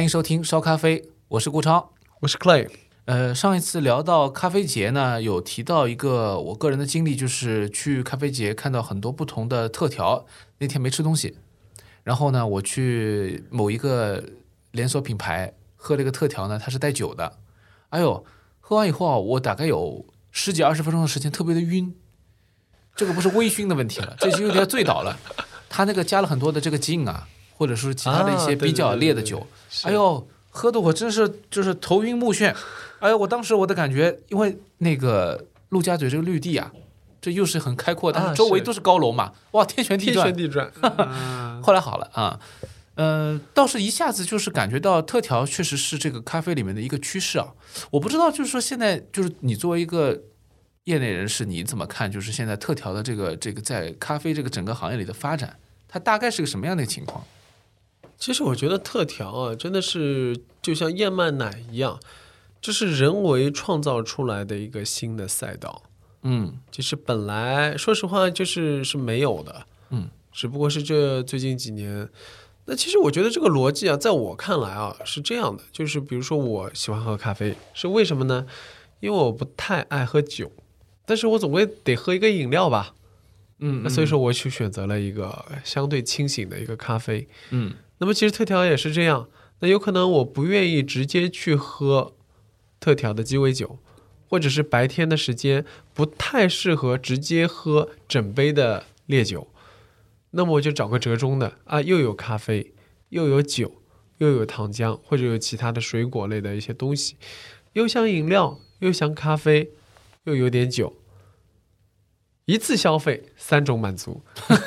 欢迎收听烧咖啡，我是顾超。我是 Clay，呃，上一次聊到咖啡节呢，有提到一个我个人的经历，就是去咖啡节看到很多不同的特调。那天没吃东西，然后呢，我去某一个连锁品牌喝了一个特调呢，它是带酒的。哎呦，喝完以后啊，我大概有十几二十分钟的时间特别的晕。这个不是微醺的问题了，这就有点醉倒了。他那个加了很多的这个劲啊，或者说其他的一些比较烈的酒。哎呦，喝的我真是就是头晕目眩。哎呦，我当时我的感觉，因为那个陆家嘴这个绿地啊，这又是很开阔，但啊是是周围都是高楼嘛，哇，天旋地转天旋。地转，啊后来好了啊，呃，倒是一下子就是感觉到特调确实是这个咖啡里面的一个趋势啊。我不知道，就是说现在就是你作为一个业内人士，你怎么看？就是现在特调的这个这个在咖啡这个整个行业里的发展，它大概是个什么样的情况？其实我觉得特调啊，真的是就像燕麦奶一样，这是人为创造出来的一个新的赛道。嗯其实本来说实话就是是没有的，嗯，只不过是这最近几年。那其实我觉得这个逻辑啊，在我看来啊是这样的，就是比如说我喜欢喝咖啡，是为什么呢？因为我不太爱喝酒，但是我总归得喝一个饮料吧，嗯那所以说我去选择了一个相对清醒的一个咖啡。嗯那么其实特调也是这样，那有可能我不愿意直接去喝特调的鸡尾酒，或者是白天的时间不太适合直接喝整杯的烈酒，那么我就找个折中的啊，又有咖啡，又有酒，又有糖浆，或者有其他的水果类的一些东西，又像饮料，又像咖啡，又有点酒。一次消费三种满足，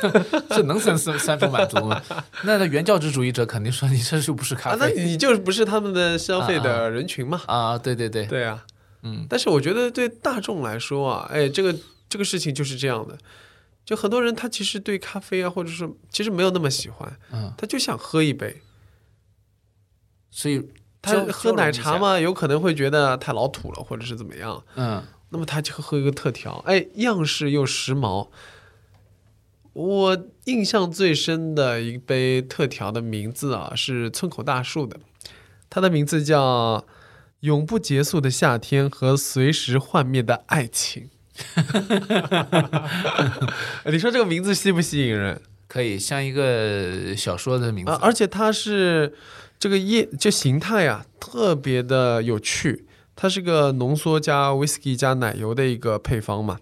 这能三三三种满足吗？那那原教旨主义者肯定说你这就不是咖啊，那啡你就是不是他们的消费的人群嘛？啊对对对，对啊，嗯。但是我觉得对大众来说啊，哎，这个这个事情就是这样的，就很多人他其实对咖啡啊，或者是其实没有那么喜欢，嗯，他就想喝一杯。所以他喝奶，茶嘛，有可能会觉得太老土了，或者是怎么样，嗯那么他就喝一个特调，哎，样式又时髦。我印象最深的一杯特调的名字啊，是村口大树的，它的名字叫《永不结束的夏天和随时幻灭的爱情》。你说这个名字吸不吸引人可以像一个小说的名字啊？而且它是这个叶就形态啊，特别的有趣。它是个浓缩加 whisky 加奶油的一个配方嘛，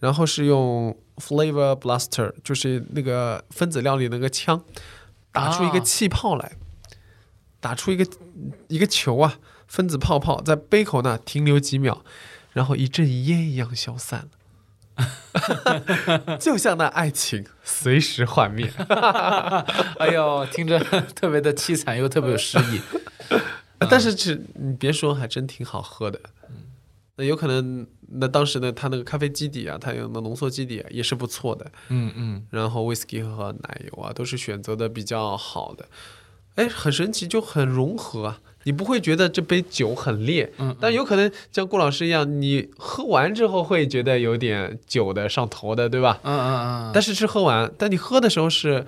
然后是用 flavor blaster，就是那个分子料理那个枪，打出一个气泡来，打出一个一个球啊，分子泡泡在杯口那停留几秒，然后一阵烟一样消散了，就像那爱情随时幻灭。哎呦，听着特别的凄惨又特别有诗意。但是只你别说，还真挺好喝的。那有可能，那当时呢，它那个咖啡基底啊，它用的浓缩基底、啊、也是不错的。嗯嗯，然后 whisky 和奶油啊，都是选择的比较好的。哎，很神奇，就很融合啊。你不会觉得这杯酒很烈，嗯但有可能像顾老师一样，你喝完之后会觉得有点酒的上头的，对吧？嗯嗯嗯，但是是喝完，但你喝的时候是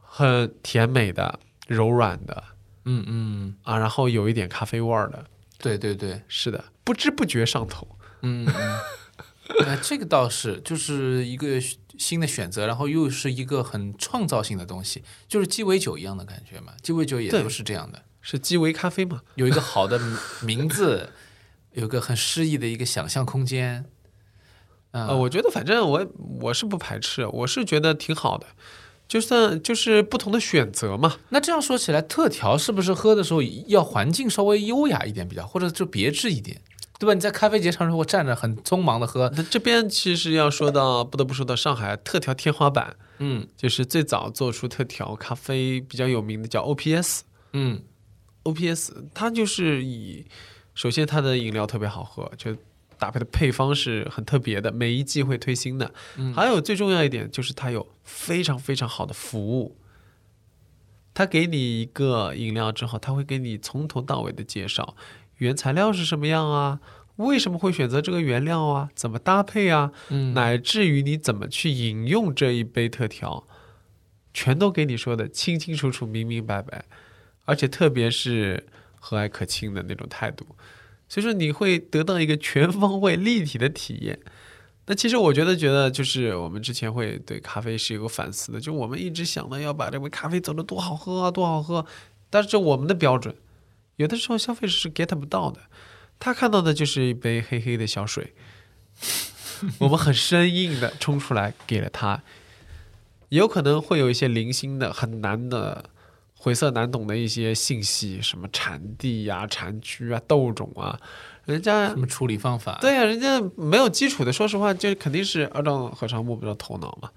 很甜美的、柔软的嗯嗯，啊，然后有一点咖啡味儿的。对对对，是的，不知不觉上头。嗯嗯，哎，这个倒是就是一个新的选择，然后又是一个很创造性的东西，就是鸡尾酒一样的感觉嘛。鸡尾酒也都是这样的，是鸡尾咖啡嘛？有一个 好的名字，有个很诗意的一个想象空间。嗯、呃，我觉得反正我我是不排斥，我是觉得挺好的，就算就是不同的选择嘛。那这样说起来，特调是不是喝的时候要环境稍微优雅一点比较，或者就别致一点，对吧？你在咖啡节上如果站着很匆忙的喝，那这边其实要说到，不得不说到上海特调天花板，嗯就是最早做出特调咖啡比较有名的叫 OPS。嗯 OPS 它就是以，首先它的饮料特别好喝，就搭配的配方是很特别的，每一季会推新的。嗯还有最重要一点就是它有非常非常好的服务。它给你一个饮料之后，它会给你从头到尾的介绍原材料是什么样啊，为什么会选择这个原料啊，怎么搭配啊，嗯，乃至于你怎么去饮用这一杯特调，全都给你说的清清楚楚、明明白白。而且特别是和蔼可亲的那种态度，所以说你会得到一个全方位立体的体验。那其实我觉得，觉得就是我们之前会对咖啡是有反思的，就我们一直想的要把这杯咖啡走的多好喝啊，多好喝，但是这我们的标准，有的时候消费者是 get 不到的，他看到的就是一杯黑黑的小水，我们很生硬的冲出来给了他，有可能会有一些零星的很难的晦涩难懂的一些信息，什么产地呀、产区啊、豆种啊，人家什么处理方法？对呀、人家没有基础的，说实话，就肯定是二丈和尚摸不着头脑嘛，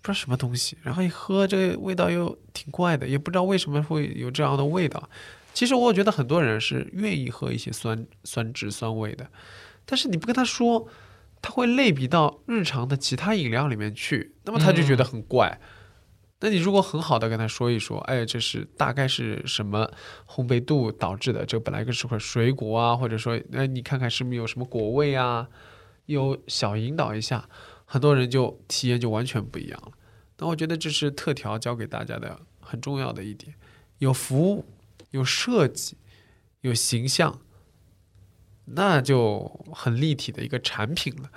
不知道什么东西，然后一喝这个味道又挺怪的，也不知道为什么会有这样的味道。其实我觉得很多人是愿意喝一些酸酸质酸味的，但是你不跟他说，他会类比到日常的其他饮料里面去，那么他就觉得很怪。那你如果很好的跟他说一说，哎，这是大概是什么烘焙度导致的？这本来就是块水果啊，或者说，哎，你看看是不是有什么果味啊？有小引导一下，很多人就体验就完全不一样了。那我觉得这是特调教给大家的很重要的一点：有服务，有设计，有形象，那就很立体的一个产品了。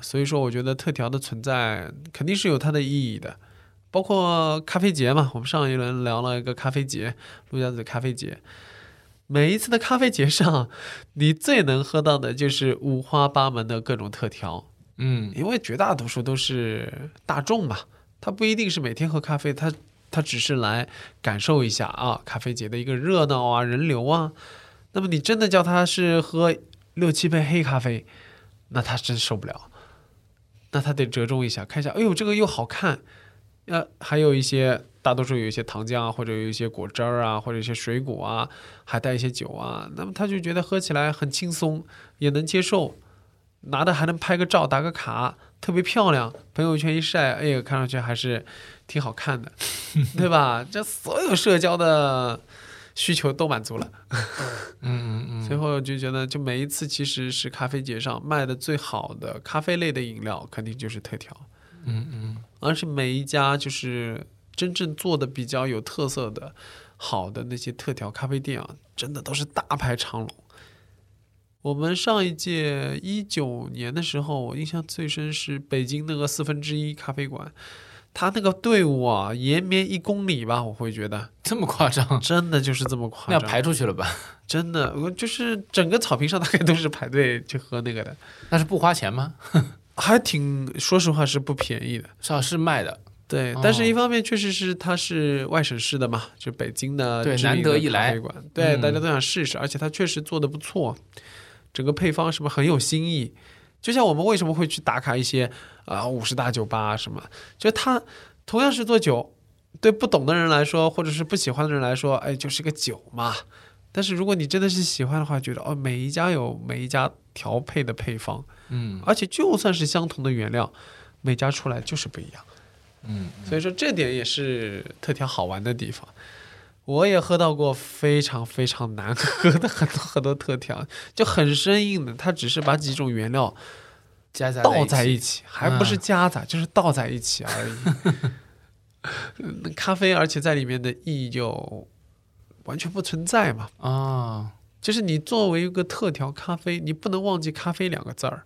所以说，我觉得特调的存在肯定是有它的意义的。包括咖啡节嘛，我们上一轮聊了一个咖啡节，陆家嘴咖啡节。每一次的咖啡节上，你最能喝到的就是五花八门的各种特调，嗯，因为绝大多数都是大众嘛，他不一定是每天喝咖啡，他他只是来感受一下啊咖啡节的一个热闹啊人流啊。那么你真的叫他是喝六七杯黑咖啡，那他真受不了，那他得折中一下，看一下，哎呦这个又好看，呃还有一些大多数有一些糖浆啊，或者有一些果汁儿啊，或者一些水果啊，还带一些酒啊，那么他就觉得喝起来很轻松，也能接受。拿的还能拍个照、打个卡，特别漂亮。朋友圈一晒，哎呀，看上去还是挺好看的，对吧？这所有社交的需求都满足了。嗯嗯嗯，最后就觉得，就每一次其实是咖啡节上卖的最好的咖啡类的饮料，肯定就是特调。嗯嗯，而且每一家就是真正做的比较有特色的、好的那些特调咖啡店啊，真的都是大排长龙。我们上一届一九年的时候，我印象最深是北京那个四分之一咖啡馆，他那个队伍啊，延绵一公里吧，我会觉得这么夸张？真的就是这么那要夸张，排出去了吧？真的，我就是整个草坪上大概都是排队去喝那个的，那是不花钱吗？还挺，说实话是不便宜的。是啊，是卖的。对，哦但是一方面确实是它是外省市的嘛，就北京的难得一来对，嗯大家都想试试，而且它确实做的不错，整个配方什么很有新意。就像我们为什么会去打卡一些啊五十大酒吧什么，就它同样是做酒，对不懂的人来说，或者是不喜欢的人来说，哎，就是个酒嘛。但是如果你真的是喜欢的话，觉得哦，每一家有每一家调配的配方，嗯而且就算是相同的原料，每家出来就是不一样。嗯，所以说这点也是特调好玩的地方。我也喝到过非常非常难喝的很多很多特调，就很生硬的，它只是把几种原料加在倒在一一起，还不是夹杂，就是倒在一起而已。那咖啡，而且在里面的意义就完全不存在嘛。啊，就是你作为一个特调咖啡，你不能忘记“咖啡”两个字儿。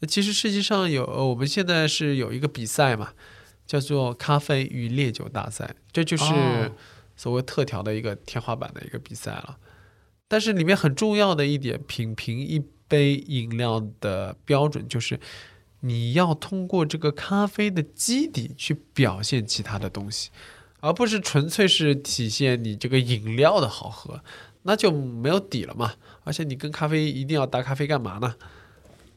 那其实世界上有，呃我们现在是有一个比赛嘛，叫做咖啡与烈酒大赛，这就是哦所谓特调的一个天花板的一个比赛了。但是里面很重要的一点，品评一杯饮料的标准就是，你要通过这个咖啡的基底去表现其他的东西，而不是纯粹是体现你这个饮料的好喝。那就没有底了嘛。而且你跟咖啡一定要搭咖啡干嘛呢？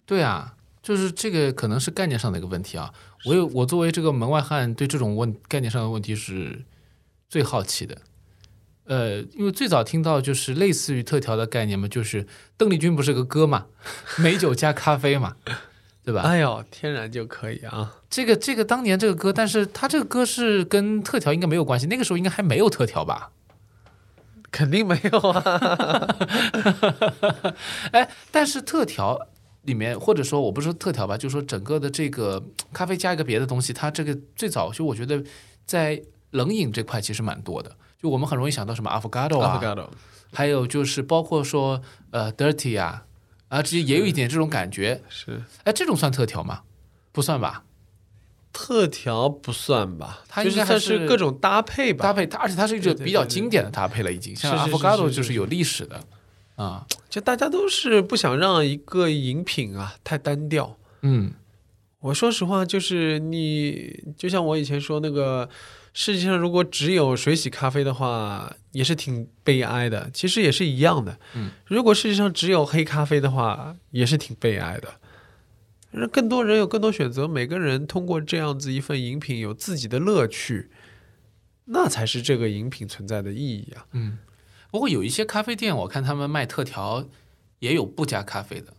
对啊，就是这个可能是概念上的一个问题啊。我有我作为这个门外汉，对这种问概念上的问题是最好奇的。呃，因为最早听到就是类似于特调的概念嘛，就是邓丽君不是个歌嘛，美酒加咖啡嘛，对吧？哎呦，天然就可以啊！这个这个当年这个歌，但是它这个歌是跟特调应该没有关系，那个时候应该还没有特调吧？肯定没有啊。哎，但是特调里面，或者说我不是说特调吧，就是说整个的这个咖啡加一个别的东西，它这个最早就我觉得在冷饮这块其实蛮多的，就我们很容易想到什么 avocado 啊，avocado 还有就是包括说呃 dirty 啊，啊，这些也有一点这种感觉。是哎，这种算特调吗？不算吧，特调不算吧？它应该算是各种搭配吧。搭配它，而且它是一个比较经典的搭配了，已经像是是是 avocado 就是有历史的啊，就大家都是不想让一个饮品啊太单调。嗯我说实话，就是你，就像我以前说那个，世界上如果只有水洗咖啡的话，也是挺悲哀的。其实也是一样的。嗯，如果世界上只有黑咖啡的话，也是挺悲哀的。让更多人有更多选择，每个人通过这样子一份饮品有自己的乐趣，那才是这个饮品存在的意义啊。嗯。不过有一些咖啡店，我看他们卖特调也有不加咖啡的，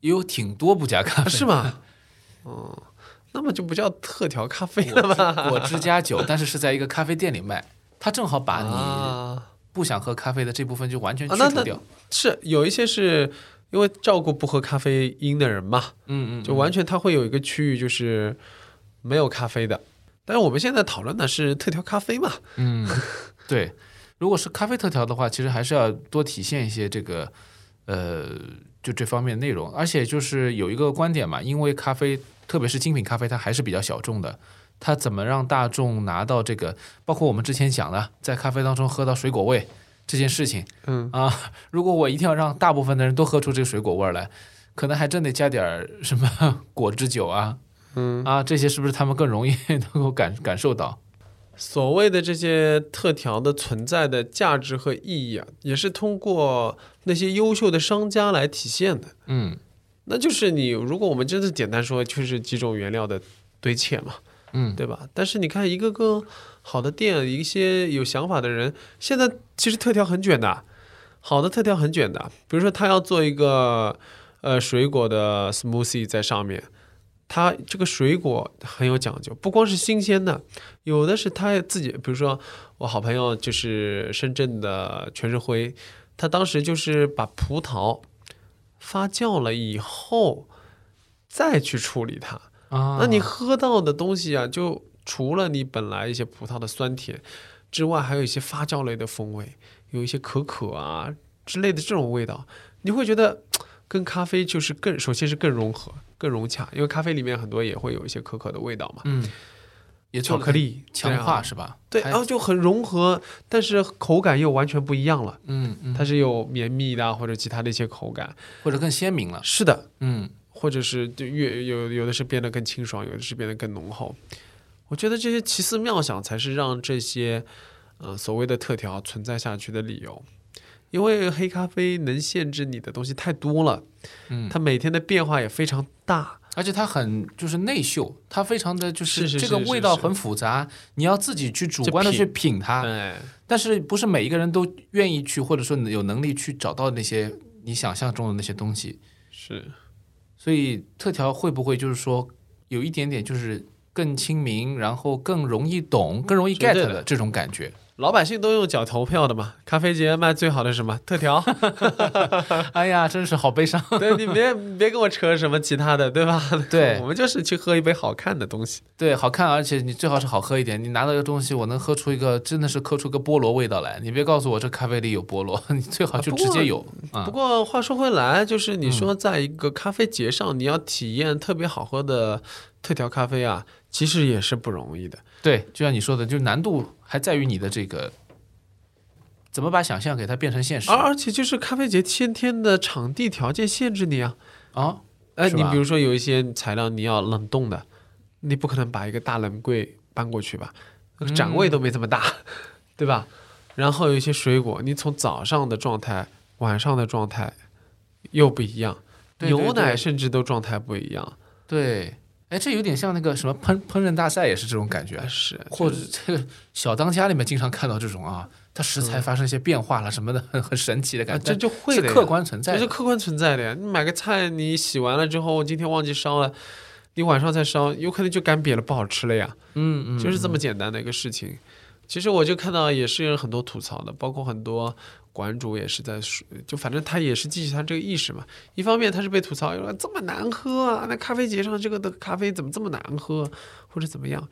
也有挺多不加咖啡的，是吗？哦，那么就不叫特调咖啡了吧？果汁加酒，但是是在一个咖啡店里卖，他正好把你啊不想喝咖啡的这部分就完全去除掉。是有一些是因为照顾不喝咖啡因的人嘛，嗯嗯，就完全它会有一个区域就是没有咖啡的。但是我们现在讨论的是特调咖啡嘛，嗯，对。如果是咖啡特调的话，其实还是要多体现一些这个呃，就这方面内容。而且就是有一个观点嘛，因为咖啡，特别是精品咖啡，它还是比较小众的。它怎么让大众拿到这个？包括我们之前讲的，在咖啡当中喝到水果味这件事情嗯，啊，如果我一定要让大部分的人都喝出这个水果味儿来，可能还真得加点什么果汁酒啊，嗯啊，这些是不是他们更容易 能够感感受到？所谓的这些特调的存在的价值和意义啊，也是通过那些优秀的商家来体现的。嗯那就是你，如果我们真的简单说，就是几种原料的堆砌嘛，嗯，对吧？但是你看，一个个好的店，一些有想法的人，现在其实特调很卷的，好的特调很卷的。比如说，他要做一个呃水果的 smoothie 在上面，它这个水果很有讲究，不光是新鲜的，有的是他自己，比如说我好朋友就是深圳的全是辉，他当时就是把葡萄发酵了以后再去处理它。啊，那你喝到的东西啊，就除了你本来一些葡萄的酸甜之外，还有一些发酵类的风味，有一些可可啊之类的这种味道，你会觉得跟咖啡就是更，首先是更融合、更融洽，因为咖啡里面很多也会有一些可可的味道嘛，嗯，也巧克力强化是吧？对，然后就很融合，但是口感又完全不一样了，嗯嗯，它是有绵密的啊或者其他的一些口感，或者更鲜明了。是的，嗯或者是就越有有的是变得更清爽，有的是变得更浓厚。我觉得这些奇思妙想才是让这些呃所谓的特调存在下去的理由。因为黑咖啡能限制你的东西太多了，嗯，它每天的变化也非常大。而且它很就是内秀，它非常的就是这个味道很复杂，你要自己去主观的去品。品它，哎，但是不是每一个人都愿意去，或者说有能力去找到那些你想象中的那些东西。是。所以特调会不会就是说有一点点就是更亲民，然后更容易懂、更容易 get 的这种感觉？老百姓都用脚投票的嘛。咖啡节卖最好的是什么特调？哎呀，真是好悲伤。对你别别跟我扯什么其他的，对吧？对 我们就是去喝一杯好看的东西。对，好看，而且你最好是好喝一点。你拿到一个东西，我能喝出一个真的是喝出个菠萝味道来。你别告诉我这咖啡里有菠萝，你最好就直接有啊不。过话说回来，就是你嗯说在一个咖啡节上，你要体验特别好喝的特调咖啡啊，其实也是不容易的。对，就像你说的，就是难度还在于你的这个怎么把想象给它变成现实？而而且就是咖啡节先天的场地条件限制你啊，啊。哎，是吧？你比如说有一些材料你要冷冻的，你不可能把一个大冷柜搬过去吧，那个展位都没这么大，对吧？然后有一些水果，你从早上的状态、晚上的状态又不一样，对对。牛奶甚至都状态不一样，对，哎，这有点像那个什么烹烹饪大赛，也是这种感觉。是 或者这个小当家里面经常看到这种啊，它食材发生一些变化了什么的，很很神奇的啊感觉，这就会是客观存在的。这是客观存在的呀。你买个菜，你洗完了之后，今天忘记烧了，你晚上再烧，有可能就干瘪了，不好吃了呀。嗯嗯，就是这么简单的一个事情。其实我就看到也是有很多吐槽的，包括很多馆主也是在说，就反正他也是记起他这个意识嘛。一方面他是被吐槽，说这么难喝啊，那咖啡节上这个的咖啡怎么这么难喝，或者怎么样。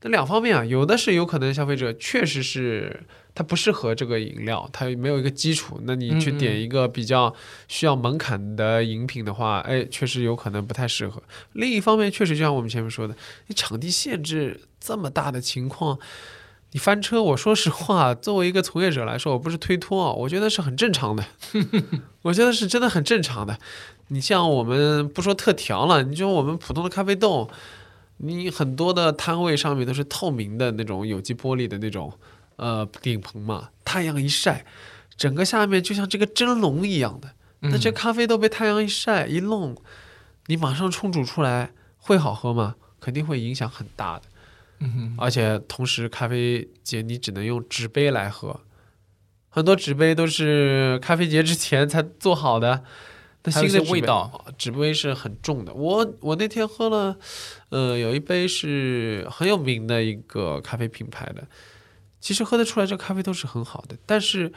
那两方面啊，有的是有可能消费者确实是他不适合这个饮料，他没有一个基础，那你去点一个比较需要门槛的饮品的话，哎，确实有可能不太适合。另一方面，确实就像我们前面说的，你场地限制这么大的情况。你翻车，我说实话，作为一个从业者来说，我不是推脱啊，我觉得是很正常的，我觉得是真的很正常的。你像我们不说特调了，你就我们普通的咖啡豆，你很多的摊位上面都是透明的那种有机玻璃的那种呃顶棚嘛，太阳一晒，整个下面就像这个蒸笼一样的。那这咖啡豆被太阳一晒一弄，你马上冲煮出来会好喝吗？肯定会影响很大的。嗯，而且同时，咖啡节你只能用纸杯来喝，很多纸杯都是咖啡节之前才做好的。那新的味道，纸杯是很重的。我我那天喝了，呃，有一杯是很有名的一个咖啡品牌的，其实喝得出来这咖啡都是很好的，但是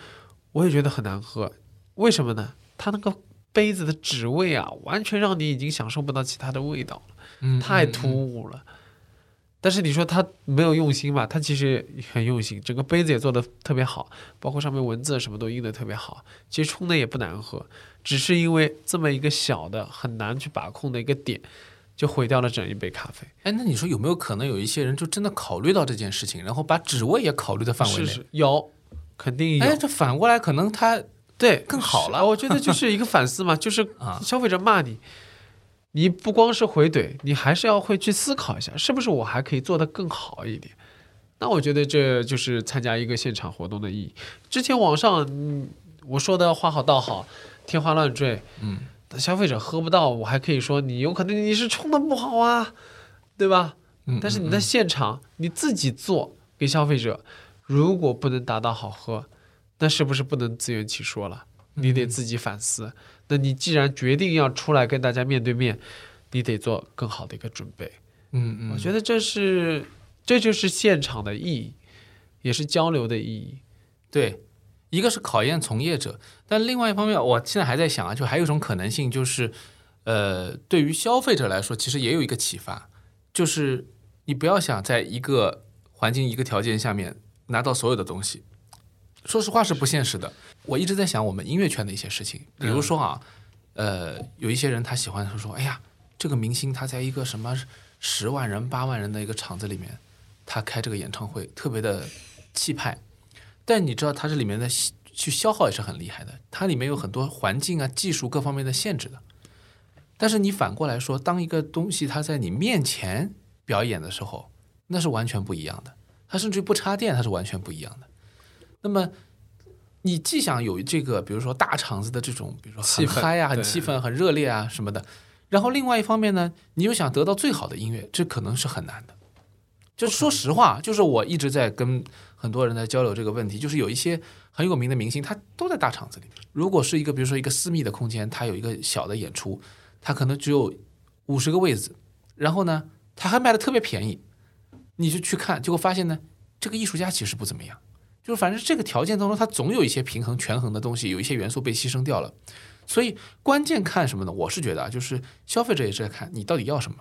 我也觉得很难喝。为什么呢？它那个杯子的纸味啊，完全让你已经享受不到其他的味道了。嗯太突兀了。但是你说他没有用心吧？他其实很用心，整个杯子也做的特别好，包括上面文字什么都印的特别好。其实冲的也不难喝，只是因为这么一个小的很难去把控的一个点，就毁掉了整一杯咖啡。哎，那你说有没有可能有一些人就真的考虑到这件事情，然后把纸味也考虑的范围内？是是有，肯定有。哎，这反过来可能他对，更好了我觉得就是一个反思嘛，就是 啊消费者骂你，你不光是回怼，你还是要会去思考一下，是不是我还可以做得更好一点。那我觉得这就是参加一个现场活动的意义。之前网上嗯我说的话好道好，天花乱坠，嗯，消费者喝不到，我还可以说你有可能你是冲的不好啊，对吧？嗯但是你在现场你自己做给消费者，如果不能达到好喝，那是不是不能自圆其说了？你得自己反思。那你既然决定要出来跟大家面对面，你得做更好的一个准备。嗯嗯，我觉得这是这就是现场的意义，也是交流的意义。对，一个是考验从业者，但另外一方面，我现在还在想啊，就还有一种可能性，就是呃，对于消费者来说，其实也有一个启发，就是你不要想在一个环境、一个条件下面拿到所有的东西，说实话是不现实的。我一直在想我们音乐圈的一些事情，比如说啊，呃，有一些人他喜欢说，哎呀，这个明星他在一个什么十万人、八万人的一个场子里面，他开这个演唱会，特别的气派。但你知道，它这里面的去消耗也是很厉害的，它里面有很多环境啊、技术各方面的限制的。但是你反过来说，当一个东西它在你面前表演的时候，那是完全不一样的。它甚至于不插电，它是完全不一样的。那么，你既想有这个，比如说大场子的这种，比如说很嗨啊、很气氛、很热烈啊什么的，然后另外一方面呢，你又想得到最好的音乐，这可能是很难的。就说实话，就是我一直在跟很多人在交流这个问题，就是有一些很有名的明星，他都在大场子里。如果是一个比如说一个私密的空间，他有一个小的演出，他可能只有五十个位子，然后呢，他还卖的特别便宜，你就去看，结果发现呢，这个艺术家其实不怎么样。就是反正这个条件当中，它总有一些平衡、权衡的东西，有一些元素被牺牲掉了。所以关键看什么呢？我是觉得啊，就是消费者也是在看你到底要什么。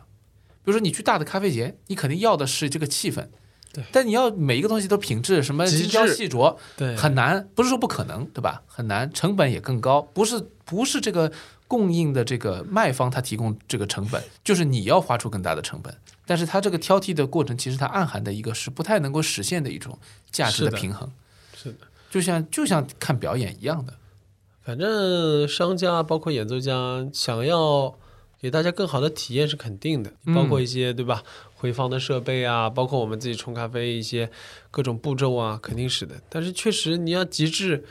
比如说你去大的咖啡节，你肯定要的是这个气氛，对。但你要每一个东西都品质，什么精雕细琢，对很难，不是说不可能，对吧？很难，成本也更高，不是不是这个供应的这个卖方他提供这个成本，就是你要花出更大的成本。但是它这个挑剔的过程，其实它暗含的一个是不太能够实现的一种价值的的平衡，是的。就像就像看表演一样的。反正商家包括演奏家想要给大家更好的体验是肯定的，嗯包括一些对吧回放的设备啊，包括我们自己冲咖啡一些各种步骤啊，肯定是的。但是确实你要极致，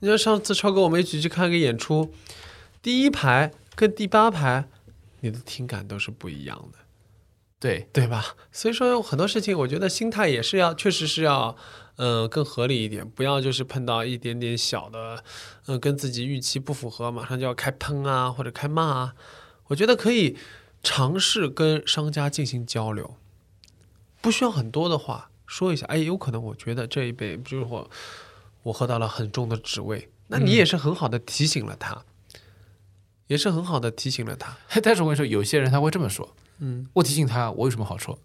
你像上次超哥我们一起去看个演出，第一排跟第八排，你的听感都是不一样的。对，对吧？所以说有很多事情，我觉得心态也是要，确实是要，嗯、更合理一点，不要就是碰到一点点小的，嗯、跟自己预期不符合，马上就要开喷啊或者开骂啊。我觉得可以尝试跟商家进行交流，不需要很多的话，说一下，哎，有可能我觉得这一杯，比如我我喝到了很重的脂味，那你也是很好的提醒了他，也是很好的提醒了他。但是我跟你说，有些人他会这么说，嗯我提醒他我有什么好处，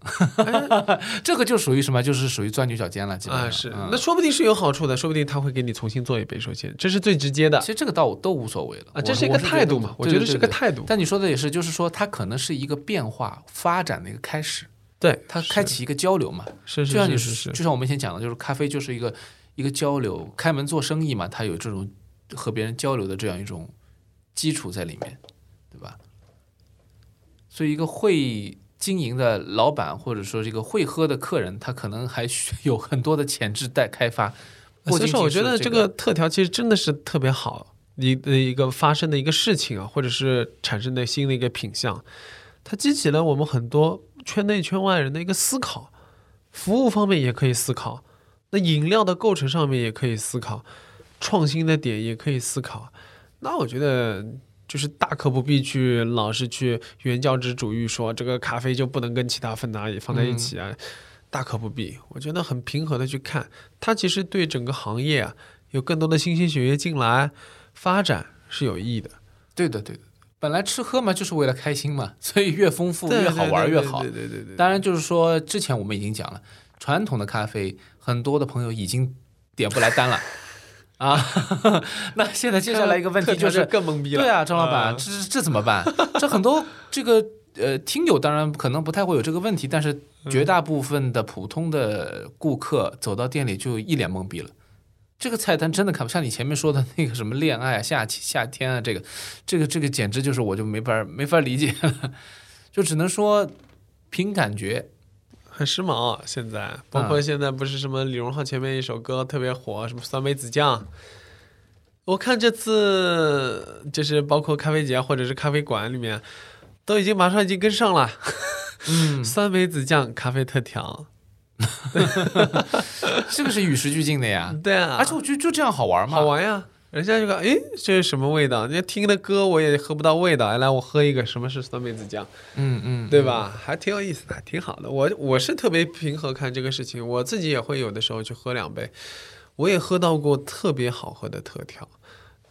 这个就属于什么？就是属于钻牛角尖了，基本上啊，是，嗯那说不定是有好处的，说不定他会给你重新做一杯，首先这是最直接的其实这个倒都无所谓了啊，这是一个态度嘛，我觉得是个。态度，但你说的也是，就是说它可能是一个变化发展的一个开始，对，它开启一个交流嘛。是是就像你就像我们以前讲的，就是咖啡就是一个一个交流，开门做生意嘛，它有这种和别人交流的这样一种基础在里面，对吧？所以一个会经营的老板，或者说这个会喝的客人，他可能还需 有很多的潜质待开发。不所以说，我觉得这个特调其实真的是特别好你的一个发生的一个事情啊，或者是产生的新的一个品相，它激起了我们很多圈内圈外人的一个思考，服务方面也可以思考，那饮料的构成上面也可以思考，创新的点也可以思考。那我觉得。就是大可不必去老是去原教旨主义说这个咖啡就不能跟其他分拿放在一起啊，大可不必。我觉得很平和的去看，它其实对整个行业啊有更多的新鲜血液进来，发展是有意义的。对的，对的。本来吃喝嘛，就是为了开心嘛，所以越丰富越好玩越好。对对对对。当然，就是说之前我们已经讲了，传统的咖啡，很多的朋友已经点不来单了。啊，那现在接下来一个问题就是更懵逼了。对啊，张老板，这这怎么办？这很多这个呃听友当然可能不太会有这个问题，但是绝大部分的普通的顾客走到店里就一脸懵逼了。这个菜单真的看不像你前面说的那个什么恋爱啊、夏夏天啊，这个这个这个简直就是我就没法没法理解了，就只能说凭感觉。很时髦、啊，现在包括现在不是什么李荣浩前面一首歌特别火，什么酸梅子酱。我看这次就是包括咖啡节或者是咖啡馆里面，都已经马上已经跟上了。嗯，酸梅子酱咖啡特调，这个是与时俱进的呀。对啊，而且我觉得就这样好玩嘛，好玩呀。人家就说：“诶，这是什么味道？人家听的歌我也喝不到味道。哎，来，我喝一个，什么是酸梅子酱？嗯嗯，对吧？还挺有意思的，挺好的。我我是特别平和看这个事情，我自己也会有的时候去喝两杯，我也喝到过特别好喝的特调。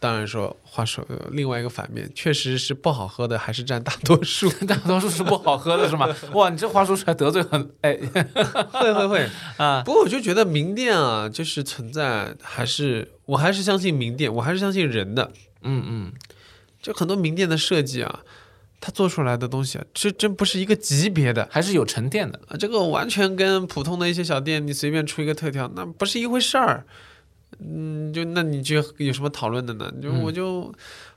当然说，话说另外一个反面，确实是不好喝的，还是占大多数。大多数是不好喝的，是吗？哇，你这话说出来得罪很哎，会会会啊！不过我就觉得名店啊，就是存在，还是我还是相信名店，我还是相信人的。嗯嗯，就很多名店的设计啊，它做出来的东西啊，这真不是一个级别的还是有沉淀的。啊，这个完全跟普通的一些小店，你随便出一个特调，那不是一回事儿。嗯，就那你就有什么讨论的呢？就我就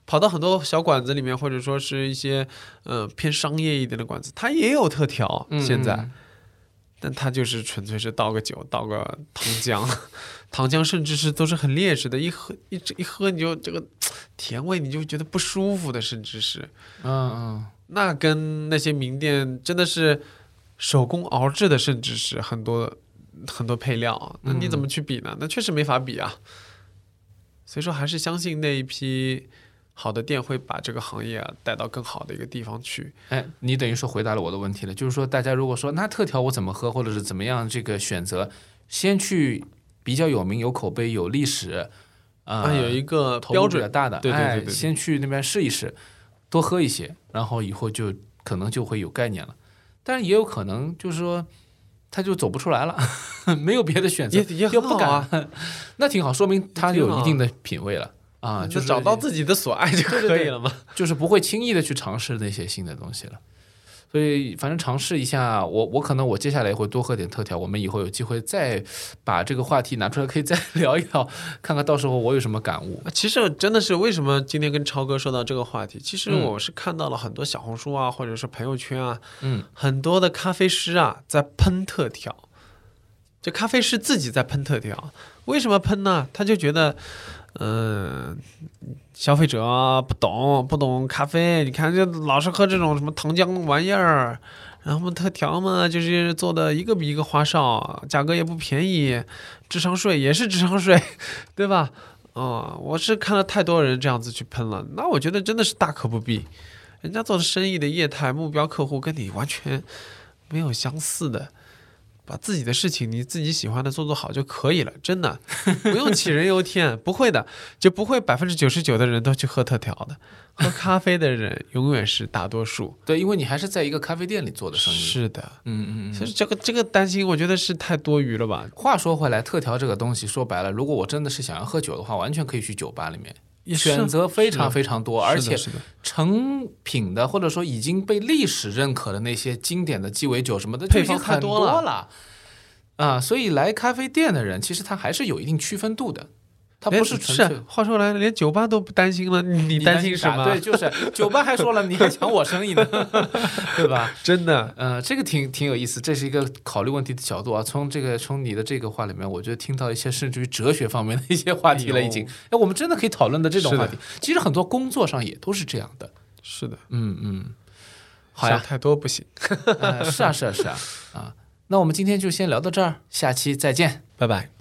跑到很多小馆子里面，或者说是一些呃偏商业一点的馆子，它也有特调，现在，嗯但它就是纯粹是倒个酒，倒个糖浆，糖浆甚至是都是很劣质的，一喝一一喝你就这个甜味你就觉得不舒服的，甚至是，嗯嗯，那跟那些名店真的是手工熬制的，甚至是很多。很多配料，那你怎么去比呢？那确实没法比啊。所以说，还是相信那一批好的店会把这个行业啊带到更好的一个地方去。哎，你等于说回答了我的问题了，就是说大家如果说那特调我怎么喝，或者是怎么样这个选择，先去比较有名、有口碑、有历史啊、啊，有一个标准大的，对对对哎对对先去那边试一试，多喝一些，然后以后就可能就会有概念了。但是也有可能就是说。他就走不出来了，没有别的选择，也也又不敢，那挺好，说明他有一定的品味了啊，就就是找到自己的所爱就可以了嘛。就是不会轻易的去尝试那些新的东西了。所以反正尝试一下，我我可能我接下来也会多喝点特调，我们以后有机会再把这个话题拿出来，可以再 聊一聊，看看到时候我有什么感悟。啊其实真的是为什么今天跟超哥说到这个话题，其实嗯我是看到了很多小红书啊，或者是朋友圈啊，嗯，很多的咖啡师啊在喷特调。这咖啡师自己在喷特调，为什么喷呢？他就觉得，嗯、消费者不懂不懂咖啡，你看这老是喝这种什么糖浆玩意儿，然后特调嘛就是做的一个比一个花哨，价格也不便宜，智商税也是智商税，对吧？哦，我是看了太多人这样子去喷了，那我觉得真的是大可不必。人家做的生意的业态、目标客户跟你完全没有相似的，把自己的事情你自己喜欢的做做好就可以了，真的不用杞人忧天，不会的，就不会百分之九十九的人都去喝特调的，喝咖啡的人永远是大多数。对，因为你还是在一个咖啡店里做的生意。是的，嗯嗯嗯。其实这个这个担心，我觉得是太多余了吧。话说回来，特调这个东西，说白了，如果我真的是想要喝酒的话，完全可以去酒吧里面。选择非常非常多，而且成品的或者说已经被历史认可的那些经典的鸡尾酒什么的，配方很多了啊！所以来咖啡店的人，其实他还是有一定区分度的。他不是纯粹。话说来，连酒吧都不担心了，你担心什么？对，就是 酒吧还说了，你还抢我生意呢，对吧？真的，呃，这个挺挺有意思，这是一个考虑问题的角度啊。从这个从你的这个话里面，我觉得听到一些甚至于哲学方面的一些话题了，已经。哎，我们真的可以讨论的这种话题，其实很多工作上也都是这样的。是的，嗯嗯。好呀，太多不行。是啊是啊是啊啊。那我们今天就先聊到这儿，下期再见，拜拜。